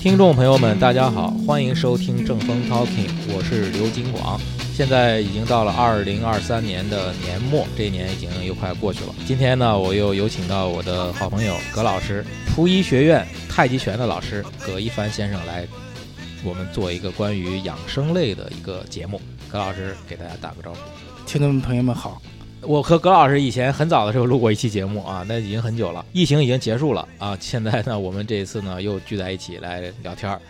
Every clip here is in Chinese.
听众朋友们，大家好，欢迎收听正风 Talking，我是刘金广。现在已经到了二零二三年的年末，这一年已经又快过去了。今天呢，我又有请到我的好朋友葛老师，溥仪学院太极拳的老师葛一帆先生来，我们做一个关于养生类的一个节目。葛老师给大家打个招呼。听众朋友们好，我和葛老师以前很早的时候录过一期节目啊，那已经很久了，疫情已经结束了啊。现在呢，我们这一次呢又聚在一起来聊天儿。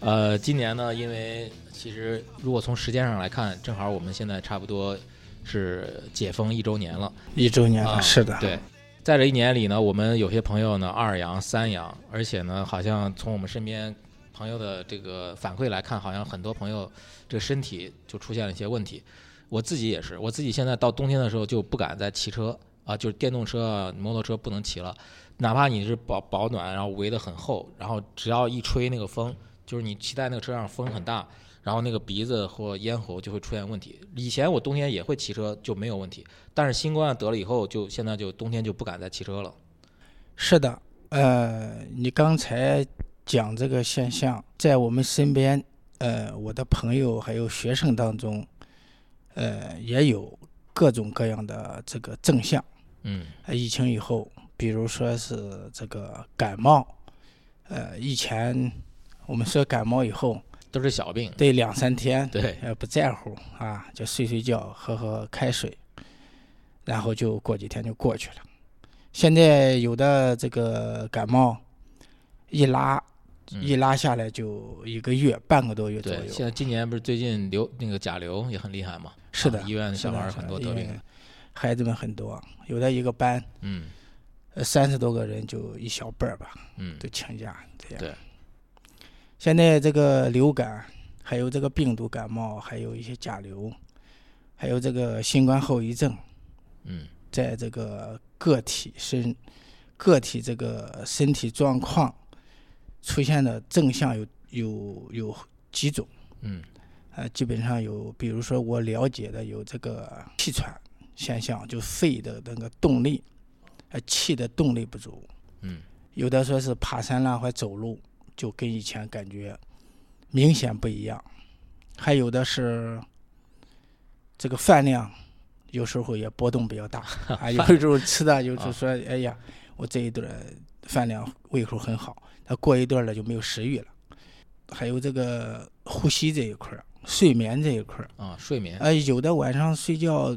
呃，今年呢，因为其实如果从时间上来看，正好我们现在差不多是解封一周年了。一周年了，啊是的，对，在这一年里呢，我们有些朋友呢二阳、三阳，而且呢，好像从我们身边朋友的这个反馈来看，好像很多朋友这身体就出现了一些问题。我自己也是，我自己现在到冬天的时候就不敢再骑车啊，就是电动车、摩托车不能骑了，哪怕你是保保暖，然后围得很厚，然后只要一吹那个风，就是你骑在那个车上风很大，然后那个鼻子或咽喉就会出现问题。以前我冬天也会骑车就没有问题，但是新冠得了以后，就现在就冬天就不敢再骑车了。是的。呃，你刚才讲这个现象，在我们身边，呃，我的朋友还有学生当中，呃，也有各种各样的这个症象。嗯呃疫情以后，比如说是这个感冒，呃，以前我们说感冒以后，都是小病。对两三天，对，呃，不在乎啊，就睡睡觉，喝喝开水，然后就过几天就过去了。现在有的这个感冒，一拉嗯一拉下来就一个月、半个多月左对，现右。在今年不是最近流那个甲流也很厉害嘛？是的啊医院的小孩很多得病。孩子们很多，有的一个班，嗯呃，三十多个人就一小半儿吧，嗯都请假这样。对。现在这个流感，还有这个病毒感冒，还有一些甲流，还有这个新冠后遗症，嗯在这个个体身个体这个身体状况出现的症象有有有几种，嗯呃，基本上有，比如说我了解的有这个气喘现象，就肺的那个动力，呃，气的动力不足，嗯有的说是爬山啦或走路，就跟以前感觉明显不一样，还有的是这个饭量有时候也波动比较大 啊，有时候吃的就是说，哎呀，我这一顿儿饭量胃口很好，他过一段儿了就没有食欲了。还有这个呼吸这一块儿，睡眠这一块儿，啊，睡眠。呃，有的晚上睡觉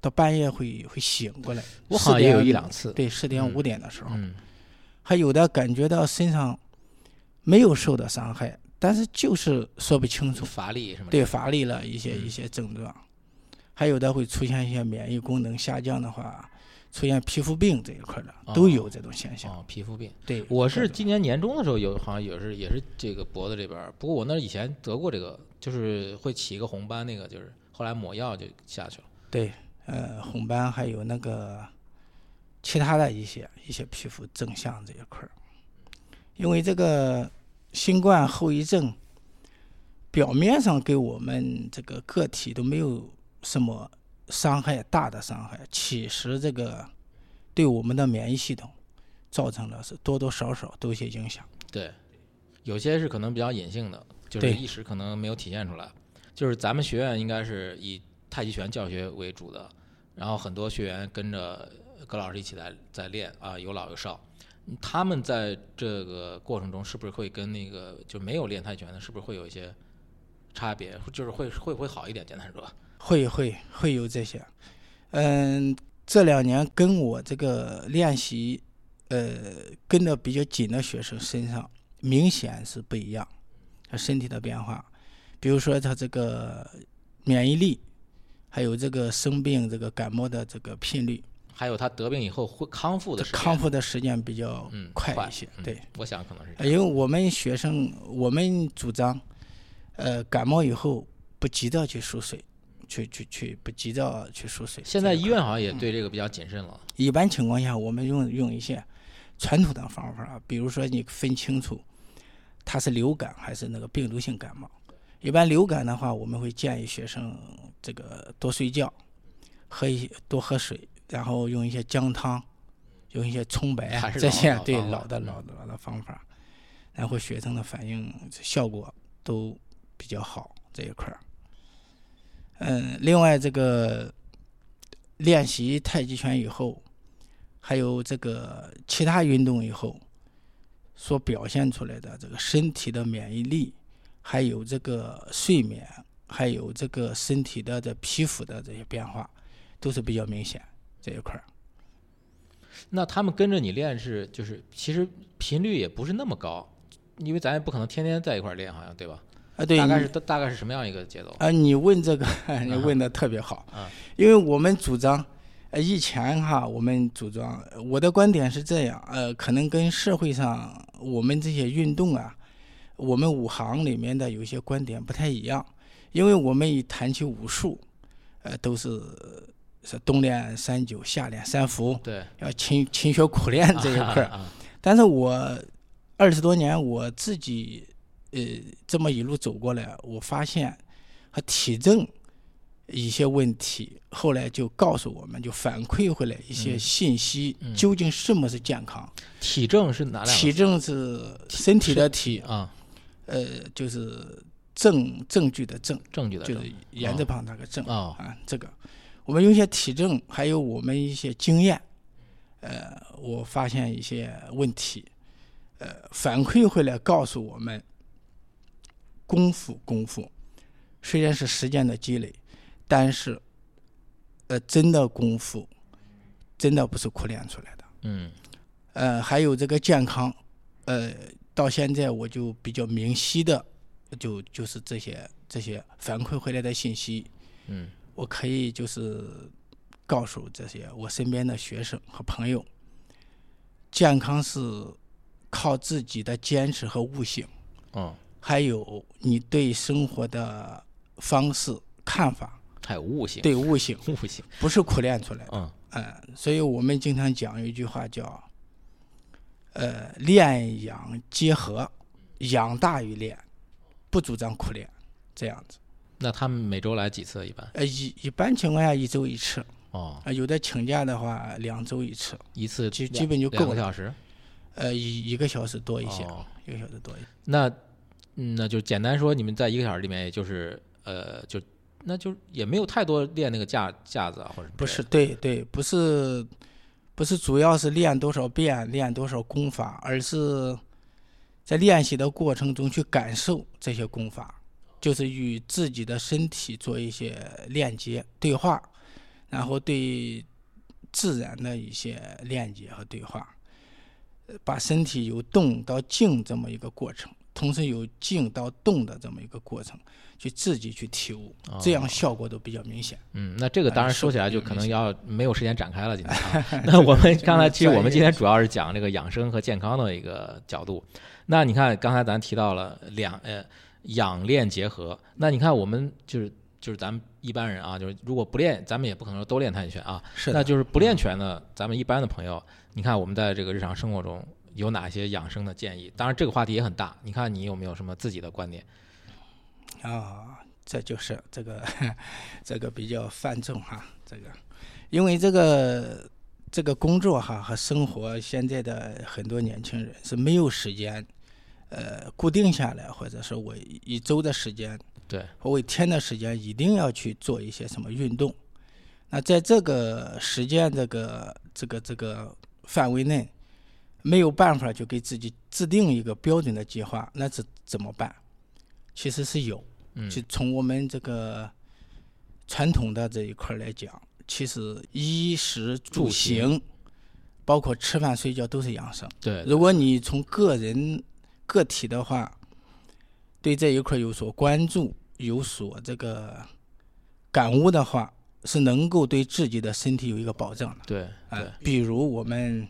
到半夜会会醒过来，4我好像也有一两次。对，四点嗯五点的时候，嗯还有的感觉到身上没有受到伤害，但是就是说不清楚，乏力什么。对乏力了一些嗯一些症状，还有的会出现一些免疫功能下降的话，出现皮肤病这一块的都有这种现象。哦，皮肤病。对，我是今年年中的时候有，好像也是也是这个脖子这边儿，不过我那以前得过这个，就是会起一个红斑，那个就是后来抹药就下去了。对，呃，红斑还有那个其他的一些一些皮肤症象这一块儿，因为这个新冠后遗症表面上给我们这个个体都没有什么伤害大的伤害，其实这个对我们的免疫系统造成了是多多少少都有些影响。对，有些是可能比较隐性的，就是对一时可能没有体现出来。就是咱们学院应该是以太极拳教学为主的，然后很多学员跟着葛老师一起来在练啊，有老有少。嗯他们在这个过程中是不是会跟那个就没有练太极拳的，是不是会有一些差别？就是会会不会好一点？简单说，会会会有这些，嗯，这两年跟我这个练习，呃，跟的比较紧的学生身上明显是不一样，他身体的变化，比如说他这个免疫力，还有这个生病这个感冒的这个频率，还有他得病以后会康复的时间，康复的时间比较嗯快一些，嗯对。我想可能是。因为我们学生，我们主张，呃，感冒以后不急着去输水，去去去不急着去输水。现在医院好像也对这个比较谨慎了。一般情况下，我们用用一些传统的方法，比如说你分清楚它是流感还是那个病毒性感冒。一般流感的话，我们会建议学生这个多睡觉，喝一些多喝水，然后用一些姜汤，用一些葱白这些对老的老的老的方法。然后学生的反应效果都比较好这一块儿。嗯，另外这个练习太极拳以后，还有这个其他运动以后，所表现出来的这个身体的免疫力，还有这个睡眠，还有这个身体的这皮肤的这些变化，都是比较明显这一块儿。那他们跟着你练是就是其实频率也不是那么高，因为咱也不可能天天在一块儿练，好像对吧？啊，对，大概是大大概是什么样一个节奏？啊，你问这个，你问的特别好，啊因为我们主张，呃，以前哈，我们主张，呃我的观点是这样，呃，可能跟社会上我们这些运动啊，我们武行里面的有一些观点不太一样，因为我们一谈起武术，呃，都是是冬练三九，夏练三伏，对，要勤勤学苦练这一块儿。啊但是我二十多年我自己呃这么一路走过来，我发现和体证一些问题，后来就告诉我们，就反馈回来一些嗯信息，嗯究竟什么是健康？体证是哪两体证是身体的体，啊？呃，就是证证据的证，证据的证是言字旁那个证。哦啊，这个我们用一些体证，还有我们一些经验，呃，我发现一些问题，呃，反馈回来告诉我们，功夫功夫。虽然是时间的积累，但是，呃，真的功夫真的不是苦练出来的。嗯。呃，还有这个健康，呃，到现在我就比较明晰的，就就是这些这些反馈回来的信息，嗯。我可以就是告诉这些我身边的学生和朋友，健康是靠自己的坚持和悟性，哦，还有你对生活的方式看法，还有悟性，对悟性悟性，不是苦练出来的。嗯嗯，所以我们经常讲一句话叫，呃，练养结合，养大于练，不主张苦练，这样子。那他们每周来几次？一般呃，一一般情况下一周一次，哦，啊，有的请假的话两周一次，一次基基本就够了。两个小时呃，一一个小时多一些，哦一个小时多一些。那嗯那就简单说，你们在一个小时里面，也就是呃，就那就也没有太多练那个架架子啊，或者不是，对对，不是，不是主要是练多少遍，练多少功法，而是在练习的过程中去感受这些功法，就是与自己的身体做一些链接对话，然后对自然的一些链接和对话，呃把身体由动到静这么一个过程，同时有静到动的这么一个过程，去自己去体悟，这样哦效果都比较明显。嗯，那这个当然哎说起来就可能要没有时间展开了，今天啊。那我们刚才其实我们今天主要是讲这个养生和健康的一个角度。那你看刚才咱提到了两呃养练结合，那你看我们就是就是咱们一般人啊，就是如果不练，咱们也不可能说都练太极拳啊。是，那就是不练拳的，咱们一般的朋友，你看我们在这个日常生活中有哪些养生的建议？当然这个话题也很大，你看你有没有什么自己的观点？啊，这就是这个这个比较泛重哈，这个因为这个这个工作哈和生活，现在的很多年轻人是没有时间，呃，固定下来，或者说我一周的时间，对，我一天的时间一定要去做一些什么运动。那在这个时间这个这个这个范围内，没有办法就给自己制定一个标准的计划，那怎怎么办？其实是有，嗯就从我们这个传统的这一块来讲，其实衣食住住行行，包括吃饭睡觉都是养生。对，如果你从个人个体的话，对这一块有所关注、有所这个感悟的话，是能够对自己的身体有一个保障的。对啊、对，比如我们，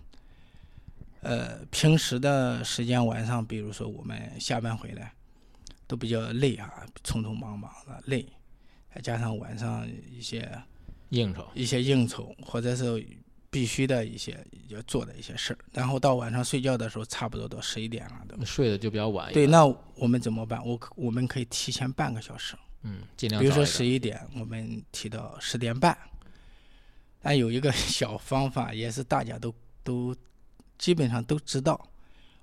呃，平时的时间晚上，比如说我们下班回来都比较累啊，匆匆忙忙的累，再加上晚上一些应酬，一些应酬，或者是必须的一些要做的一些事儿，然后到晚上睡觉的时候，差不多到十一点了，对吧？睡的就比较晚对，那我们怎么办？我可我们可以提前半个小时，嗯，尽量比如说十一点，我们提到十点半。但有一个小方法，也是大家都都基本上都知道，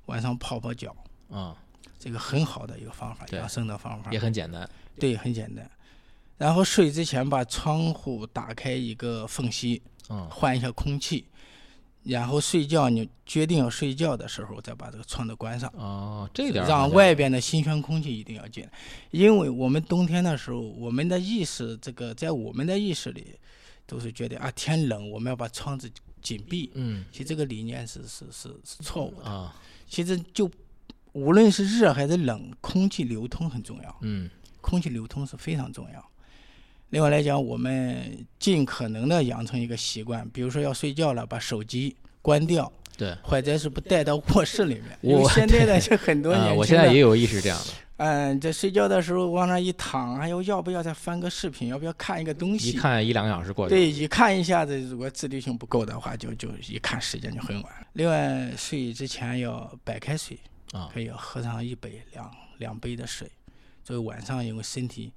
晚上泡泡脚，啊，这个很好的一个方法，养生的方法也。很简单。对，很简单。然后睡之前把窗户打开一个缝隙，嗯换一下空气。然后睡觉，你决定要睡觉的时候，再把这个窗子关上，哦，这点让外边的新鲜空气一定要进来。因为我们冬天的时候，我们的意识，这个在我们的意识里，都是觉得啊天冷，我们要把窗子紧闭。嗯其实这个理念是是是是错误的。啊其实就无论是热还是冷，空气流通很重要。嗯空气流通是非常重要。另外来讲，我们尽可能的养成一个习惯，比如说要睡觉了，把手机关掉，对。或者是不带到卧室里面。我现在的就很多年啊，轻的，我现在也有意识这样的，嗯，在睡觉的时候往那一躺，还有要不要再翻个视频，要不要看一个东西一西？看一两个小时过去了。对，一看一下子，如果自律性不够的话，就就一看时间就很晚。另外，睡之前要白开水，啊可以要喝上一杯两两杯的水，作为晚上因为身体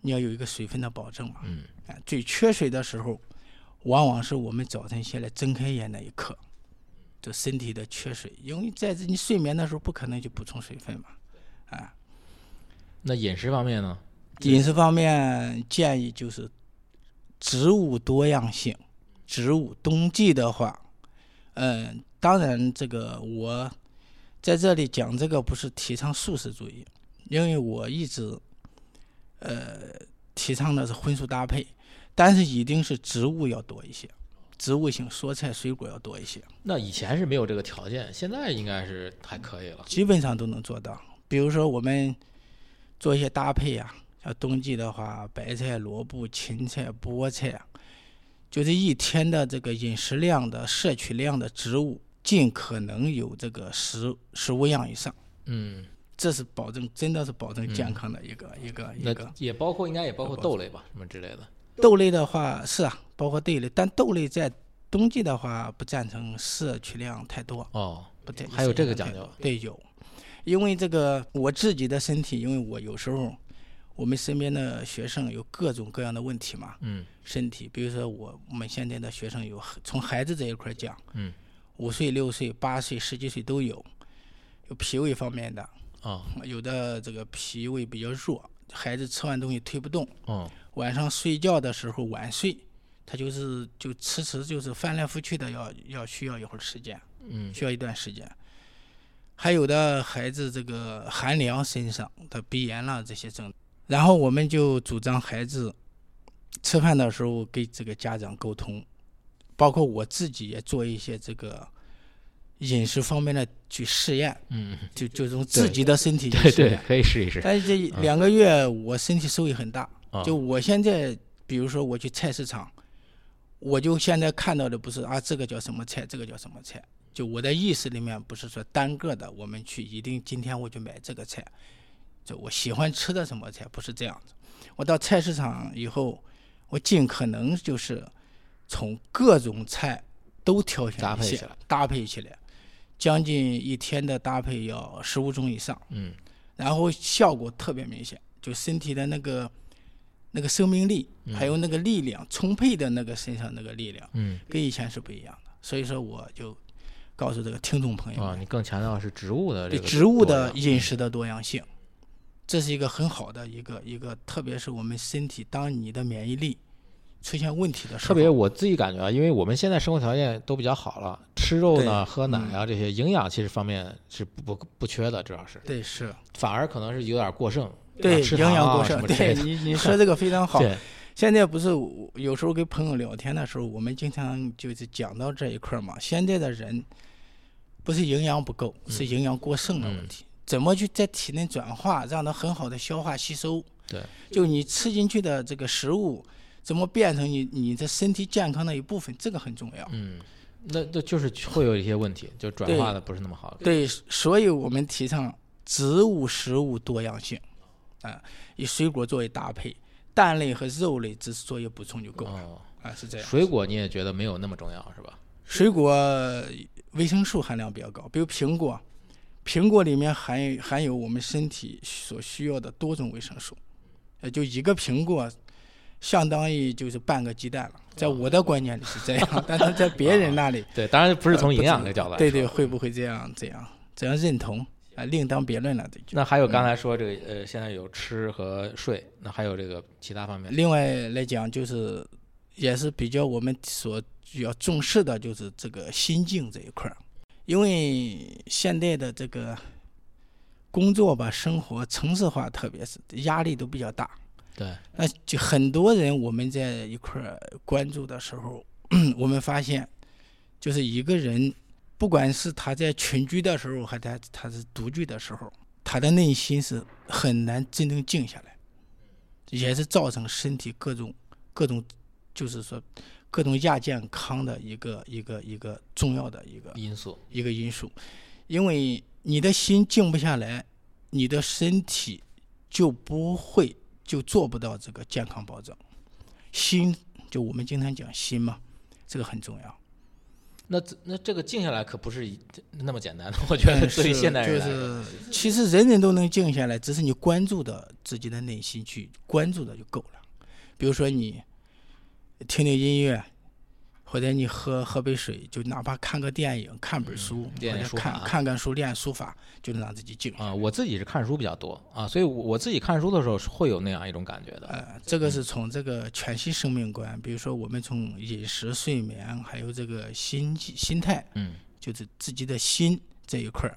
你要有一个水分的保证嘛。嗯啊，最缺水的时候，往往是我们早晨起来睁开眼那一刻，就身体的缺水，因为在你睡眠的时候不可能去补充水分嘛。啊，那饮食方面呢？饮食方面建议就是植物多样性，植物冬季的话，嗯，当然这个我在这里讲这个不是提倡素食主义，因为我一直呃提倡的是荤素搭配，但是一定是植物要多一些，植物性蔬菜水果要多一些，那以前是没有这个条件，现在应该是还可以了。基本上都能做到。比如说我们做一些搭配呀、像冬季的话，白菜、萝卜、芹菜、菠菜啊，就这一天的这个饮食量的摄取量的植物，尽可能有这个十十五样以上，嗯，这是保证，真的是保证健康的一个、一个一个。也包括应该也包括豆类吧，什么之类的。豆类的话是啊，包括豆类，但豆类在冬季的话不赞成摄取量太多。哦，不对，还有这个讲究。对，有，因为这个我自己的身体，因为我有时候我们身边的学生有各种各样的问题嘛，嗯身体，比如说我我们现在的学生有从孩子这一块讲，嗯，五岁、六岁、八岁、十几岁都有，有脾胃方面的，哦有的这个脾胃比较弱，孩子吃完东西推不动，哦晚上睡觉的时候晚睡，他就是就迟迟就是翻来覆去的要要需要一会儿时间。嗯需要一段时间。还有的孩子这个寒凉身上的鼻炎啦这些症，然后我们就主张孩子吃饭的时候跟这个家长沟通，包括我自己也做一些这个饮食方面的去试验，嗯，就就从自己的身体去对。可以试一试。但是这两个月我身体收益很大，啊就我现在，比如说我去菜市场，我就现在看到的不是啊，这个叫什么菜，这个叫什么菜，就我的意识里面不是说单个的，我们去一定今天我就买这个菜，就我喜欢吃的什么菜，不是这样子。我到菜市场以后，我尽可能就是从各种菜都挑选一些搭配起来，搭配起来，将近一天的搭配要十五种以上。嗯然后效果特别明显，就身体的那个那个生命力，还有那个力量充沛的那个身上那个力量，嗯跟以前是不一样的。所以说，我就告诉这个听众朋友啊，们，你更强调是植物的这个对植物的饮食的多样性，这是一个很好的一个一个，特别是我们身体当你的免疫力出现问题的时候，特别我自己感觉啊，因为我们现在生活条件都比较好了，吃肉呢、喝奶啊这些营养其实方面是不不不缺的，主要是对是，反而可能是有点过剩，对营养过剩。对你你说这个非常好。对，现在不是有时候跟朋友聊天的时候，我们经常就是讲到这一块儿嘛。现在的人不是营养不够，是营养过剩的问题。怎么去在体内转化，让它很好的消化吸收？对，就你吃进去的这个食物，怎么变成你你的身体健康的一部分，这个很重要。嗯，那那就是会有一些问题，就转化的不是那么好。对，所以我们提倡植物食物多样性，啊，以水果作为搭配，蛋类和肉类只是作为补充就够了。哦，啊，是这样。水果你也觉得没有那么重要是吧？水果维生素含量比较高，比如苹果，苹果里面含有含有我们身体所需要的多种维生素，呃，就一个苹果，相当于就是半个鸡蛋了。在我的观念里是这样，但是在别人那里，对，当然不是从呃营养的角度。对对，会不会这样这样这样认同？啊，另当别论了。那还有刚才说这个呃，现在有吃和睡，那还有这个其他方面。另外来讲，就是也是比较我们所要重视的，就是这个心境这一块儿，因为现在的这个工作吧，生活城市化，特别是压力都比较大。对，那就很多人我们在一块儿关注的时候，我们发现，就是一个人，不管是他在群居的时候，还在他是独居的时候，他的内心是很难真正静下来，也是造成身体各种各种，就是说各种亚健康的一个一个一个重要的一个因素。一个因素，因为你的心静不下来，你的身体就不会就做不到这个健康保证。心就我们经常讲心嘛，这个很重要。那这那这个静下来可不是一那么简单的，我觉得对于现代人就来说，是其实人人都能静下来，只是你关注的自己的内心去关注的就够了。比如说你听听音乐，或者你喝喝杯水，就哪怕看个电影、看本书，或者看看看书、练书法，就能让自己静。啊，我自己是看书比较多啊，所以我我自己看书的时候是会有那样一种感觉的。呃，这个是从这个全息生命观，比如说我们从饮食、睡眠，还有这个心心态，嗯，就是自己的心这一块儿，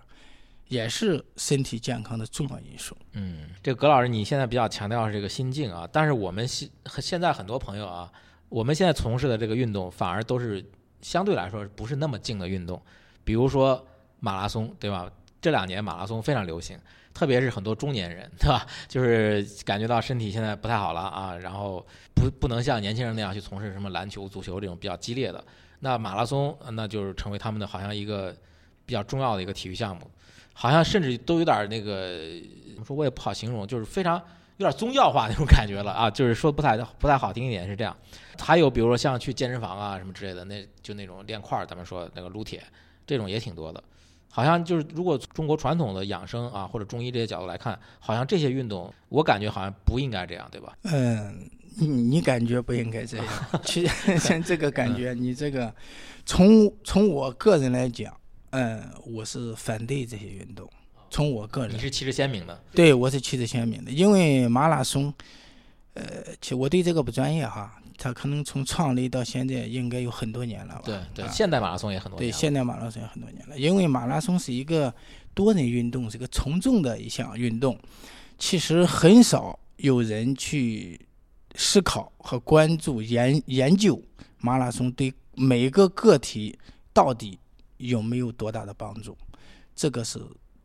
也是身体健康的重要因素。嗯，这个葛老师，你现在比较强调是这个心境啊，但是我们现现在很多朋友啊，我们现在从事的这个运动反而都是相对来说不是那么静的运动，比如说马拉松，对吧？这两年马拉松非常流行，特别是很多中年人，对吧？就是感觉到身体现在不太好了啊，然后不不能像年轻人那样去从事什么篮球、足球这种比较激烈的，那马拉松那就是成为他们的好像一个比较重要的一个体育项目，好像甚至都有点那个怎么说，我也不好形容，就是非常有点宗教化那种感觉了啊，就是说不太不太好听一点是这样。还有比如说像去健身房啊什么之类的，那就那种练块儿，咱们说那个撸铁，这种也挺多的。好像就是如果中国传统的养生啊或者中医这些角度来看，好像这些运动我感觉好像不应该这样，对吧？嗯，你你感觉不应该这样，其实像这个感觉，你这个从从我个人来讲，嗯，我是反对这些运动。从我个人。你，是旗帜鲜明的，对我是旗帜鲜明的，因为马拉松，呃，其实我对这个不专业哈，它可能从创立到现在应该有很多年了吧？对对，啊。现代马拉松也很多对，现代马拉松也很多年了，因为马拉松是一个多人运动，是个从众的一项运动，其实很少有人去思考和关注研研究马拉松对每个个体到底有没有多大的帮助，这个是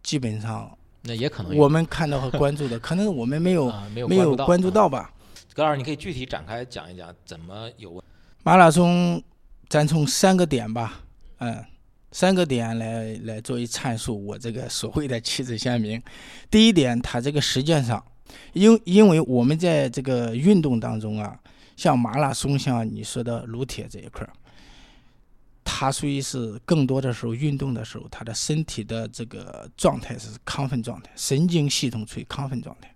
基本上那也可能我们看到和关注的，可能我们没有啊没有关注到吧。葛老师，你可以具体展开讲一讲怎么有问马拉松，咱从三个点吧，嗯，三个点来来作为阐述我这个所谓的旗帜鲜明。第一点，它这个实践上，因因为我们在这个运动当中啊，像马拉松，像你说的撸铁这一块儿，它属于是更多的时候运动的时候，他的身体的这个状态是亢奋状态，神经系统处于亢奋状态，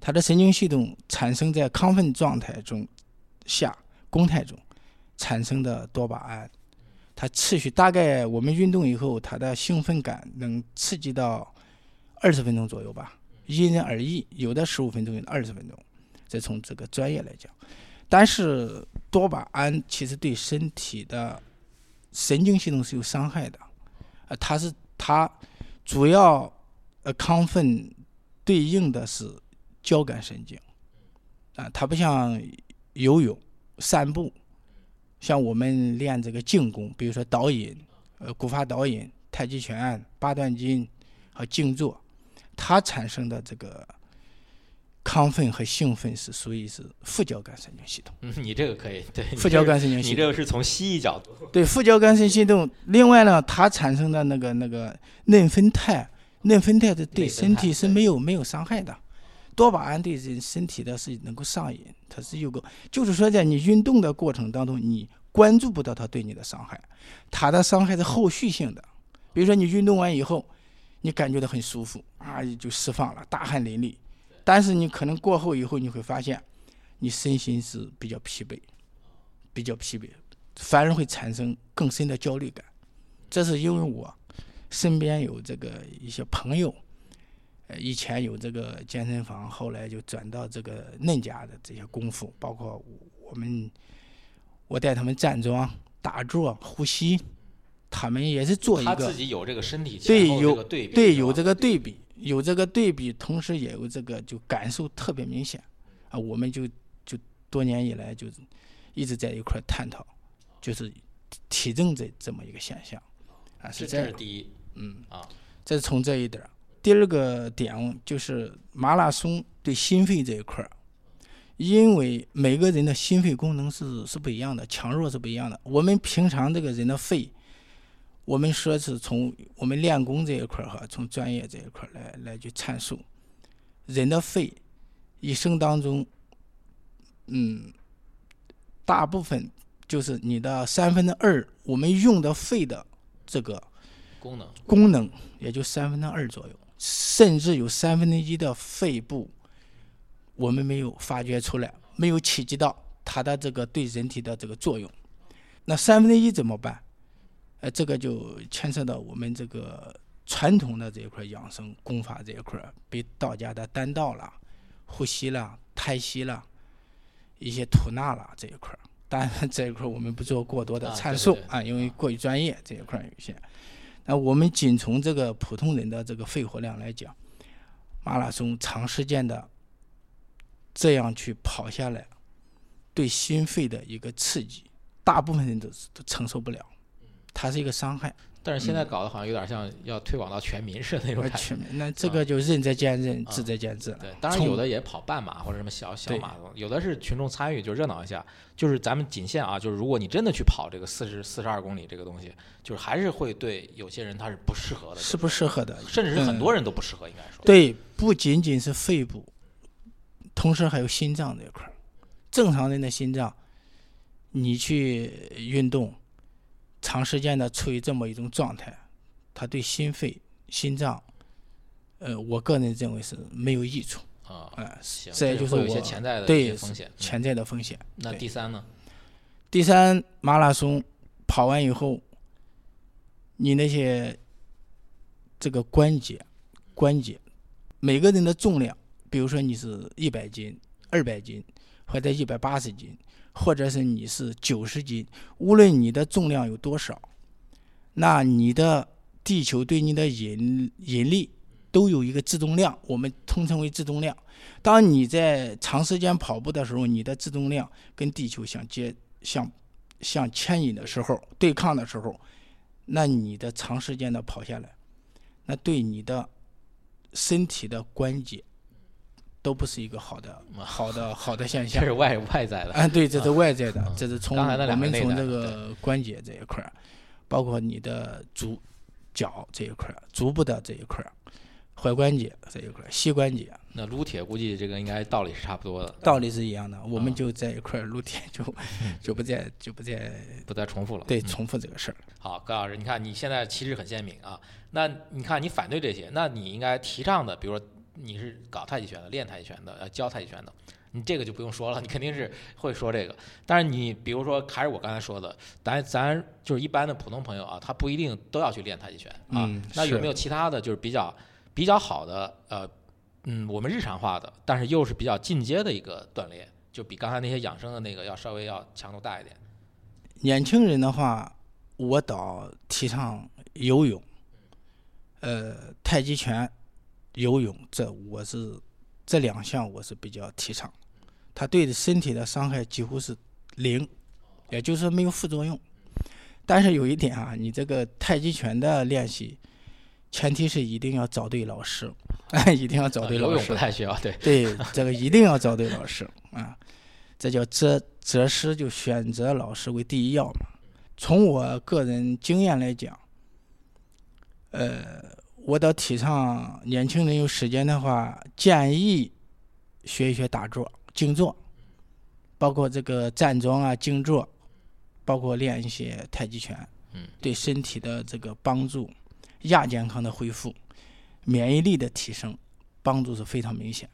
他的神经系统产生在亢奋状态中下公态中产生的多巴胺，它持续大概我们运动以后，它的兴奋感能刺激到二十分钟左右吧，因人而异，有的十五分钟，有的二十分钟，这从这个专业来讲。但是多巴胺其实对身体的神经系统是有伤害的，呃，它是它主要呃亢奋对应的是交感神经，啊，它不像游泳、散步，像我们练这个静功，比如说导引、呃古法导引、太极拳、八段锦和静坐，它产生的这个亢奋和兴奋是属于是副交感神经系统，嗯，你这个可以，对，副交感神经系统。你这。个是从西医角度，对副交感神经系统，另外呢，它产生的那个那个内分肽，内分肽是对身体是没有没有伤害的，多巴胺对人身体的是能够上瘾，它是有个，就是说在你运动的过程当中，你关注不到它对你的伤害，它的伤害是后续性的，比如说你运动完以后，你感觉到很舒服啊，就释放了，大汗淋漓，但是你可能过后以后，你会发现，你身心是比较疲惫，比较疲惫，反而会产生更深的焦虑感。这是因为我身边有这个一些朋友，呃，以前有这个健身房，后来就转到这个嫩家的这些功夫，包括我们，我带他们站桩、打坐、呼吸，他们也是做一个。他自己有这个身体对有对对有这个对比，有这个对比，同时也有这个就感受特别明显啊。我们就就多年以来就一直在一块探讨，就是体重这这么一个现象啊。是这是第一，嗯啊，这是从这一点儿。第二个点就是马拉松对心肺这一块儿，因为每个人的心肺功能是是不一样的，强弱是不一样的。我们平常这个人的肺，我们说是从我们练功这一块儿哈，从专业这一块儿来来去阐述，人的肺一生当中，嗯，大部分就是你的三分之二，我们用的肺的这个功能功能也就三分之二左右。甚至有三分之一的肺部，我们没有发掘出来，没有企及到它的这个对人体的这个作用。那三分之一怎么办？呃，这个就牵涉到我们这个传统的这一块养生功法这一块，比道家的丹道啦、呼吸啦、胎息啦、一些吐纳啦这一块。当然这一块我们不做过多的阐述啊，因为过于专业这一块有些。那我们仅从这个普通人的这个肺活量来讲，马拉松长时间的这样去跑下来，对心肺的一个刺激，大部分人都都承受不了，它是一个伤害。但是现在搞得好像有点像要推广到全民似的那种感觉。那这个就仁者见仁，智者见智了。对，当然有的也跑半马或者什么小小马有的是群众参与就热闹一下。就是咱们仅限啊，就是如果你真的去跑这个四十四十二公里这个东西，就是还是会对有些人他是不适合的，是不适合的，甚至是很多人都不适合，应该说。对，不仅仅是肺部，同时还有心脏这一块儿。正常人的心脏，你去运动，长时间的处于这么一种状态。它对心肺、心脏，呃，我个人认为是没有益处啊。这也就是我潜在的对风险，潜在的风险。那第三呢？第三，马拉松跑完以后，你那些这个关节、关节，每个人的重量，比如说你是一百斤、二百斤，或者一百八十斤，或者是你是九十斤，无论你的重量有多少，那你的地球对你的引引力都有一个自动量，我们通称为自动量。当你在长时间跑步的时候，你的自动量跟地球相接、相相牵引的时候，对抗的时候，那你的长时间的跑下来，那对你的身体的关节都不是一个好的、好的、好的现象。这是外外在的啊，对，这是外在的，这是从我们从这个关节这一块儿，包括你的足。脚这一块儿，足部的这一块儿，踝关节这一块儿，膝关节。那撸铁估计这个应该道理是差不多的。道理是一样的，我们就在一块儿撸铁，就 就不再就不再不再重复了。对，重复这个事儿。好，高老师，你看你现在旗帜很鲜明啊。那你看你反对这些，那你应该提倡的，比如说你是搞太极拳的，练太极拳的，呃，教太极拳的。你这个就不用说了，你肯定是会说这个。但是你比如说，还是我刚才说的，咱咱就是一般的普通朋友啊，他不一定都要去练太极拳啊。那有没有其他的就是比较比较好的呃，嗯，我们日常化的，但是又是比较进阶的一个锻炼，就比刚才那些养生的那个要稍微要强度大一点。年轻人的话，我倒提倡游泳，呃，太极拳、游泳，这我是这两项我是比较提倡。它对身体的伤害几乎是零，也就是说没有副作用。但是有一点啊，你这个太极拳的练习，前提是一定要找对老师，一定要找对老师。游泳不太需要，对。对，这个一定要找对老师啊，这叫择择师，就选择老师为第一要嘛。从我个人经验来讲，呃，我倒提倡年轻人有时间的话，建议学一学打坐。静坐，包括这个站桩啊，静坐，包括练一些太极拳，嗯，对身体的这个帮助，亚健康的恢复，免疫力的提升，帮助是非常明显。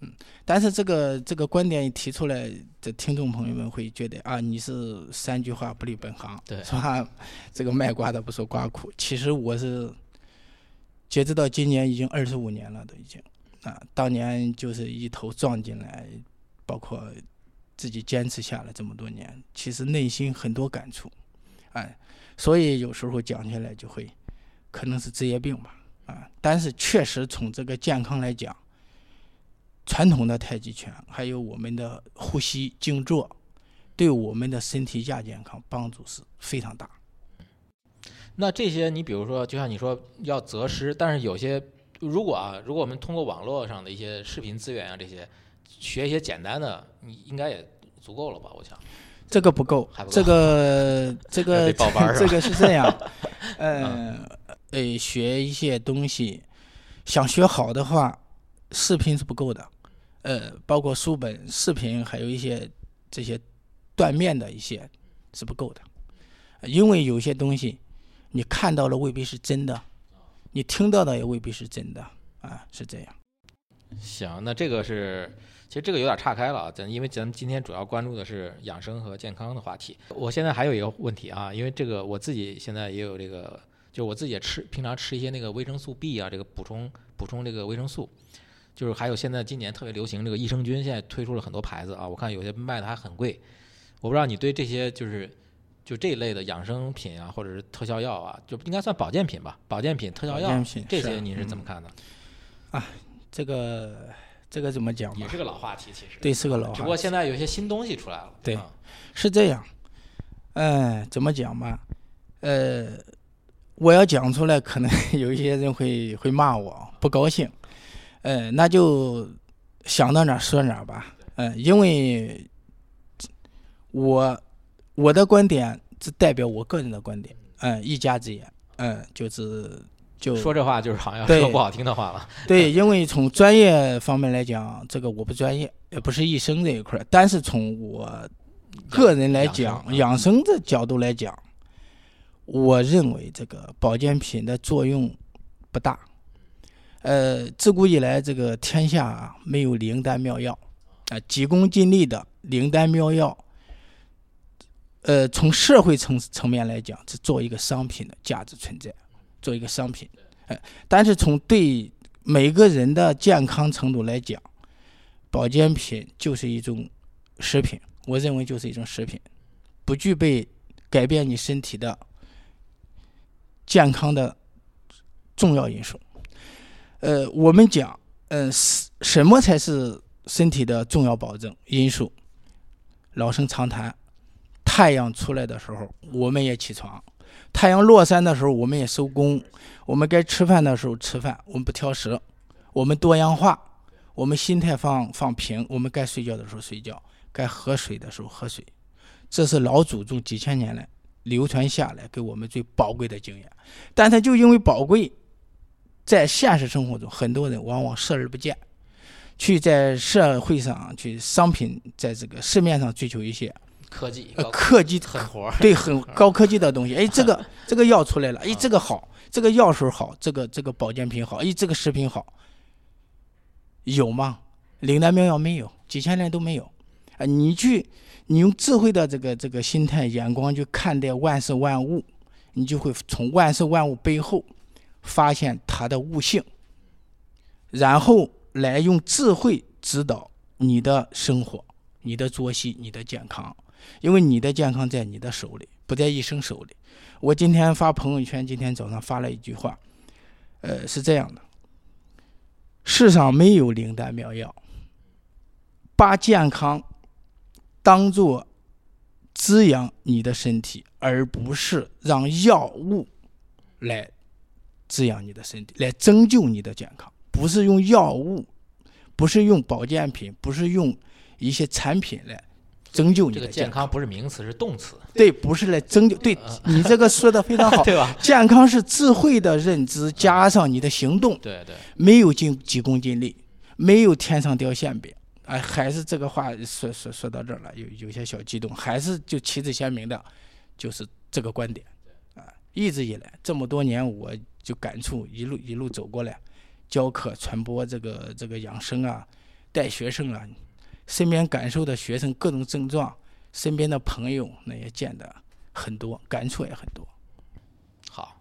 嗯，但是这个这个观点一提出来，这听众朋友们会觉得啊，你是三句话不离本行，对，是吧？这个卖瓜的不说瓜苦。其实我是。截止到今年已经二十五年了，都已经啊，当年就是一头撞进来，包括自己坚持下来这么多年，其实内心很多感触，哎，所以有时候讲起来就会可能是职业病吧，啊，但是确实从这个健康来讲，传统的太极拳还有我们的呼吸静坐，对我们的身体亚健康帮助是非常大。那这些，你比如说，就像你说要择师，但是有些如果啊，如果我们通过网络上的一些视频资源啊，这些学一些简单的，你应该也足够了吧？我想。这个不够不，够这个 这个 这个是这样，呃呃，学一些东西，想学好的话，视频是不够的，呃，包括书本、视频，还有一些这些断面的一些是不够的，因为有些东西你看到了未必是真的，你听到的也未必是真的啊，是这样。行，那这个是，其实这个有点岔开了啊，咱因为咱今天主要关注的是养生和健康的话题。我现在还有一个问题啊，因为这个我自己现在也有这个，就是我自己也吃，平常吃一些那个维生素 B 啊，这个补充补充这个维生素，就是还有现在今年特别流行这个益生菌，现在推出了很多牌子啊，我看有些卖的还很贵。我不知道你对这些就是就这一类的养生品啊，或者是特效药啊，就应该算保健品吧？保健品、特效药品这些你是怎么嗯看的？啊这个这个怎么讲吧？也是个老话题，其实。对，是个老话只不过现在有些新东西出来了。对啊是这样，嗯、怎么讲吧？呃，我要讲出来，可能 有一些人会会骂我，不高兴。呃，那就想到哪儿说哪儿吧。嗯、因为我我的观点只代表我个人的观点。嗯、一家之言。嗯、就是就说这话就是好像对说不好听的话了。对，因为从专业方面来讲，这个我不专业，也不是医生这一块儿。但是从我个人来讲，养养生的角度来讲，我认为这个保健品的作用不大。呃，自古以来，这个天下啊没有灵丹妙药，啊、急功近利的灵丹妙药，呃，从社会层层面来讲，是做一个商品的价值存在，做一个商品。呃，但是从对每个人的健康程度来讲，保健品就是一种食品，我认为就是一种食品，不具备改变你身体的健康的重要因素。呃，我们讲，呃，什什么才是身体的重要保证因素？老生常谈，太阳出来的时候，我们也起床；太阳落山的时候，我们也收工。我们该吃饭的时候吃饭，我们不挑食，我们多样化，我们心态放放平，我们该睡觉的时候睡觉，该喝水的时候喝水，这是老祖宗几千年来流传下来给我们最宝贵的经验。但它就因为宝贵，在现实生活中，很多人往往视而不见，去在社会上去商品在这个市面上追求一些科技呃科技狠活儿，对，很高科技的东西。哎，这个这个药出来了，哎，这个好，这个药水好，这个这个保健品好，哎，这个食品好，有吗？灵丹妙药没有，几千年都没有。啊，你去，你用智慧的这个这个心态眼光去看待万事万物，你就会从万事万物背后发现它的悟性，然后来用智慧指导你的生活、你的作息、你的健康。因为你的健康在你的手里，不在医生手里。我今天发朋友圈，今天早上发了一句话，呃，是这样的：世上没有灵丹妙药，把健康当做滋养你的身体，而不是让药物来滋养你的身体，来拯救你的健康。不是用药物，不是用保健品，不是用一些产品来拯救你的健个健康不是名词，是动词，对，不是来拯救。对你这个说的非常好，对吧？健康是智慧的认知加上你的行动，对对，没有尽急功近利，没有天上掉馅饼。哎，还是这个话说说说到这儿了，有有些小激动，还是就旗帜鲜明的，就是这个观点啊。一直以来这么多年，我就感触一路一路走过来，教课传播这个这个养生啊，带学生啊，身边感受的学生各种症状，身边的朋友那也见得很多，感触也很多。好，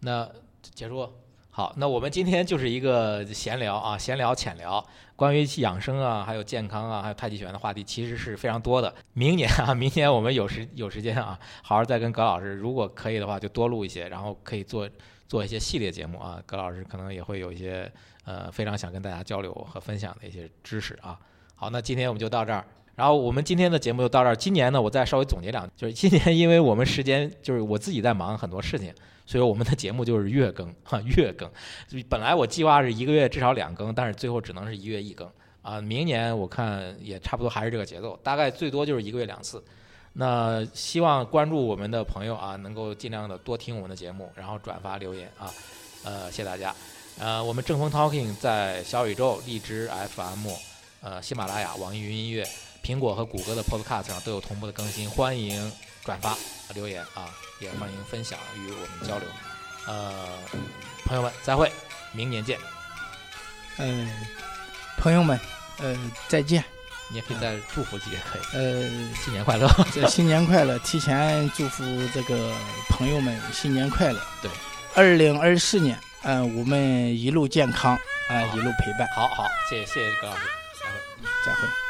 那结束。好，那我们今天就是一个闲聊啊，闲聊浅聊，关于养生啊，还有健康啊，还有太极拳的话题，其实是非常多的。明年啊，明年我们有时有时间啊，好好再跟葛老师，如果可以的话，就多录一些，然后可以做做一些系列节目啊。葛老师可能也会有一些呃非常想跟大家交流和分享的一些知识啊。好，那今天我们就到这儿。然后我们今天的节目就到这儿。今年呢，我再稍微总结两，就是今年因为我们时间就是我自己在忙很多事情，所以我们的节目就是月更哈，月更。本来我计划是一个月至少两更，但是最后只能是一月一更啊。明年我看也差不多还是这个节奏，大概最多就是一个月两次。那希望关注我们的朋友啊，能够尽量的多听我们的节目，然后转发留言啊，呃，谢谢大家。呃，我们正风 Talking 在小宇宙、荔枝 FM、呃，喜马拉雅、网易云音乐。苹果和谷歌的 Podcast 上都有同步的更新，欢迎转发留言啊，也欢迎分享与我们交流。呃，朋友们，再会，明年见。嗯，朋友们，呃，再见。你也可以再祝福几个，可以。呃，新年快乐！新年快乐！提前祝福这个朋友们新年快乐。对，二零二四年，嗯，我们一路健康，啊，一路陪伴。好好，谢谢谢谢葛老师，再会。